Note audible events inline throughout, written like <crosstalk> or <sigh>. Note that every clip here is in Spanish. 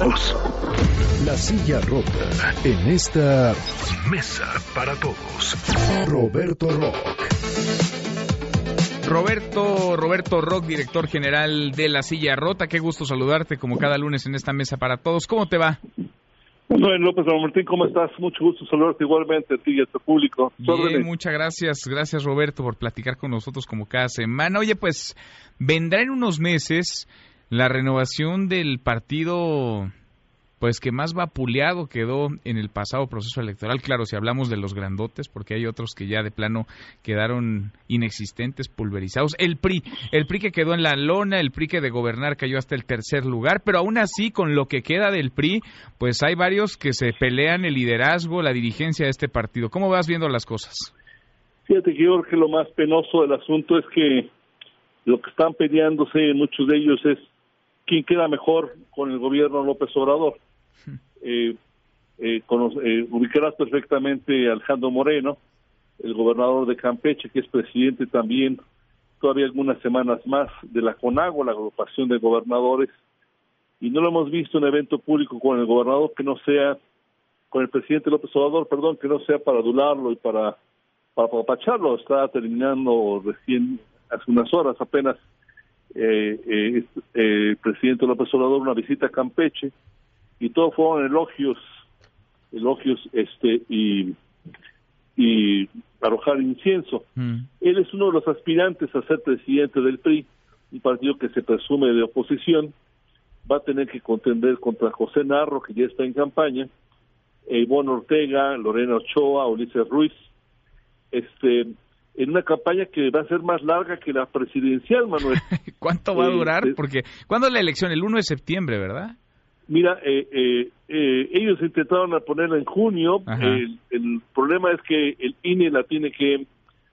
todos. La silla rota en esta mesa para todos. Roberto Rock. Roberto, Roberto Rock, director general de La Silla Rota. Qué gusto saludarte como cada lunes en esta mesa para todos. ¿Cómo te va? Manuel López Martín, ¿cómo estás? Mucho gusto saludarte igualmente a ti y a tu público. Bien, muchas gracias. Gracias, Roberto, por platicar con nosotros como cada semana. Oye, pues vendrá en unos meses la renovación del partido pues que más vapuleado quedó en el pasado proceso electoral. Claro, si hablamos de los grandotes, porque hay otros que ya de plano quedaron inexistentes, pulverizados. El PRI, el PRI que quedó en la lona, el PRI que de gobernar cayó hasta el tercer lugar, pero aún así, con lo que queda del PRI, pues hay varios que se pelean el liderazgo, la dirigencia de este partido. ¿Cómo vas viendo las cosas? Fíjate, que lo más penoso del asunto es que lo que están peleándose muchos de ellos es quién queda mejor con el gobierno López Obrador <laughs> eh, eh, eh, ubicarás perfectamente a Alejandro Moreno, el gobernador de Campeche, que es presidente también todavía algunas semanas más de la CONAGO, la agrupación de gobernadores, y no lo hemos visto en evento público con el gobernador que no sea, con el presidente López Obrador, perdón, que no sea para adularlo y para, para apapacharlo. Está terminando recién, hace unas horas apenas, eh, eh, el presidente López Obrador una visita a Campeche, y todos fueron elogios, elogios este y y arrojar incienso. Mm. Él es uno de los aspirantes a ser presidente del PRI, un partido que se presume de oposición, va a tener que contender contra José Narro, que ya está en campaña, Ivonne Ortega, Lorena Ochoa, Ulises Ruiz, este, en una campaña que va a ser más larga que la presidencial, Manuel. <laughs> ¿Cuánto va a durar? Eh, Porque, ¿cuándo es la elección? El 1 de septiembre, ¿verdad? Mira, eh, eh, eh, ellos intentaron ponerla en junio. El, problema es que el INE la tiene que,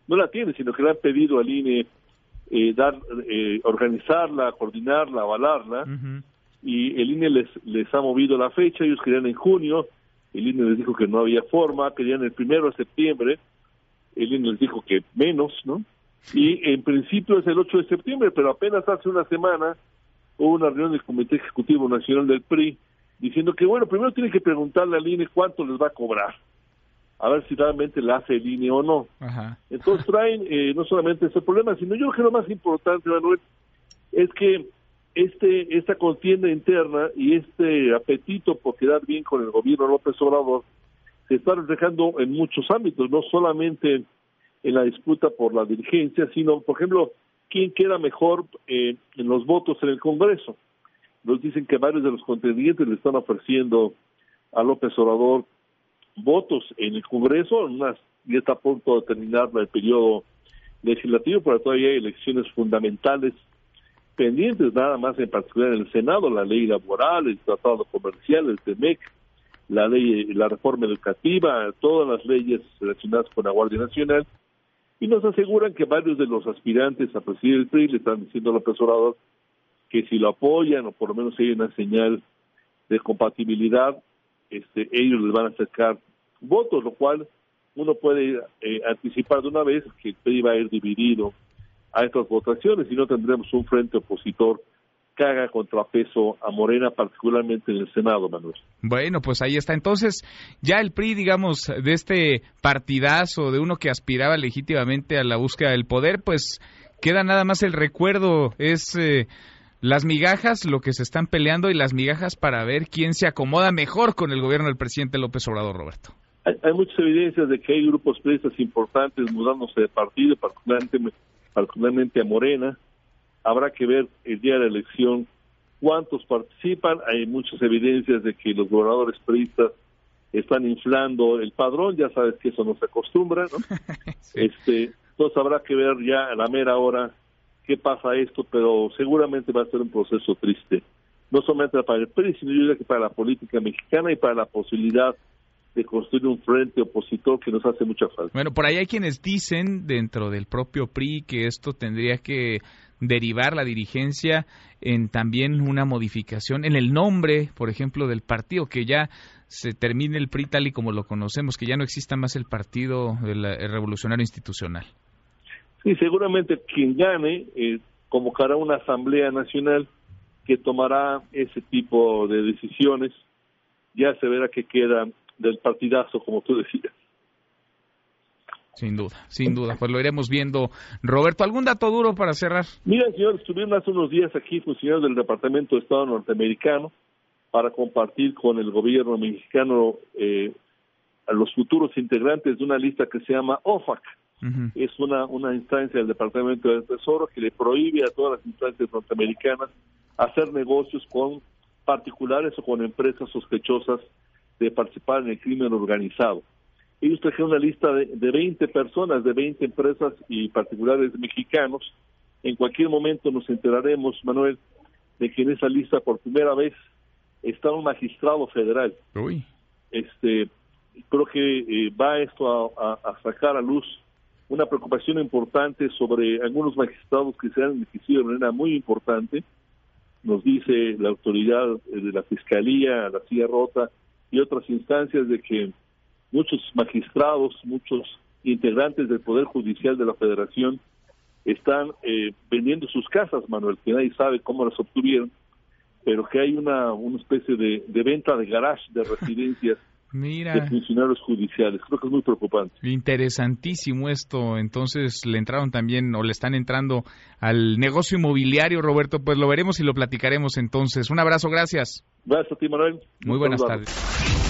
no la tiene, sino que le han pedido al INE dar, organizarla, coordinarla, avalarla. Y el INE les, les ha movido la fecha. Ellos querían en junio. El INE les dijo que no había forma. Querían el primero de septiembre. El INE les dijo que menos, ¿no? Y en principio es el 8 de septiembre, pero apenas hace una semana hubo una reunión del Comité Ejecutivo Nacional del PRI diciendo que, bueno, primero tiene que preguntarle al INE cuánto les va a cobrar, a ver si realmente la hace el INE o no. Entonces <laughs> traen eh, no solamente ese problema, sino yo creo que lo más importante, Manuel, es que este esta contienda interna y este apetito por quedar bien con el gobierno López Obrador se está reflejando en muchos ámbitos, no solamente en la disputa por la dirigencia, sino, por ejemplo, quién queda mejor eh, en los votos en el Congreso. Nos dicen que varios de los contendientes le están ofreciendo a López Obrador votos en el Congreso, unas, ya está a punto de terminar el periodo legislativo, pero todavía hay elecciones fundamentales pendientes, nada más en particular en el Senado, la ley laboral, el tratado comercial, el TEMEC, la ley, la reforma educativa, todas las leyes relacionadas con la Guardia Nacional, y nos aseguran que varios de los aspirantes a presidir el PRI le están diciendo a López Obrador que si lo apoyan o por lo menos hay una señal de compatibilidad, este, ellos les van a acercar votos, lo cual uno puede eh, anticipar de una vez que el PRI va a ir dividido a estas votaciones y no tendremos un frente opositor haga contrapeso a Morena, particularmente en el Senado, Manuel. Bueno, pues ahí está. Entonces, ya el PRI, digamos, de este partidazo, de uno que aspiraba legítimamente a la búsqueda del poder, pues queda nada más el recuerdo, es eh, las migajas, lo que se están peleando y las migajas para ver quién se acomoda mejor con el gobierno del presidente López Obrador, Roberto. Hay, muchas evidencias de que hay grupos prestas importantes mudándose de partido, particularmente, particularmente a Morena, habrá que ver el día de la elección cuántos participan. Hay muchas evidencias de que los gobernadores periodistas están inflando el padrón, ya sabes que eso no se acostumbra, ¿no? <laughs> Este, entonces habrá que ver ya a la mera hora qué pasa esto, pero seguramente va a ser un proceso triste, no solamente para el PRI, sino yo diría que para la política mexicana y para la posibilidad de construir un frente opositor que nos hace mucha falta. Bueno, por ahí hay quienes dicen dentro del propio PRI que esto tendría que derivar la dirigencia en también una modificación en el nombre, por ejemplo, del partido, que ya se termine el PRI tal como lo conocemos, que ya no exista más el Partido Revolucionario Institucional. Sí, seguramente quien gane eh, convocará una asamblea nacional que tomará ese tipo de decisiones. Ya se verá qué queda del partidazo, como tú decías. Sin duda, sin duda, pues lo iremos viendo. Roberto, ¿algún dato duro para cerrar? Mira, señor, estuvieron hace unos días aquí funcionarios del Departamento de Estado norteamericano para compartir con el gobierno mexicano eh, a los futuros integrantes de una lista que se llama OFAC. Es una, una instancia del Departamento del Tesoro que le prohíbe a todas las instancias norteamericanas hacer negocios con particulares o con empresas sospechosas de participar en el crimen organizado. Ellos trajeron una lista de, de 20 personas, de 20 empresas y particulares mexicanos. En cualquier momento nos enteraremos, Manuel, de que en esa lista por primera vez está un magistrado federal. Uy. Este, creo que eh, va esto a, sacar a luz una preocupación importante sobre algunos magistrados que se han beneficiado de manera muy importante. Nos dice la autoridad eh, de la Fiscalía, la Silla Rota y otras instancias de que muchos magistrados, muchos integrantes del Poder Judicial de la Federación están eh, vendiendo sus casas, Manuel, que nadie sabe cómo las obtuvieron, pero que hay una, una especie de, de venta de garage de residencias <laughs> Mira. de funcionarios judiciales. Creo que es muy preocupante. Interesantísimo esto. Entonces le entraron también o le están entrando al negocio inmobiliario, Roberto. Pues lo veremos y lo platicaremos entonces. Un abrazo, gracias. Gracias a ti, Manuel. Muy buenas tardes.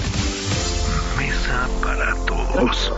Para todos.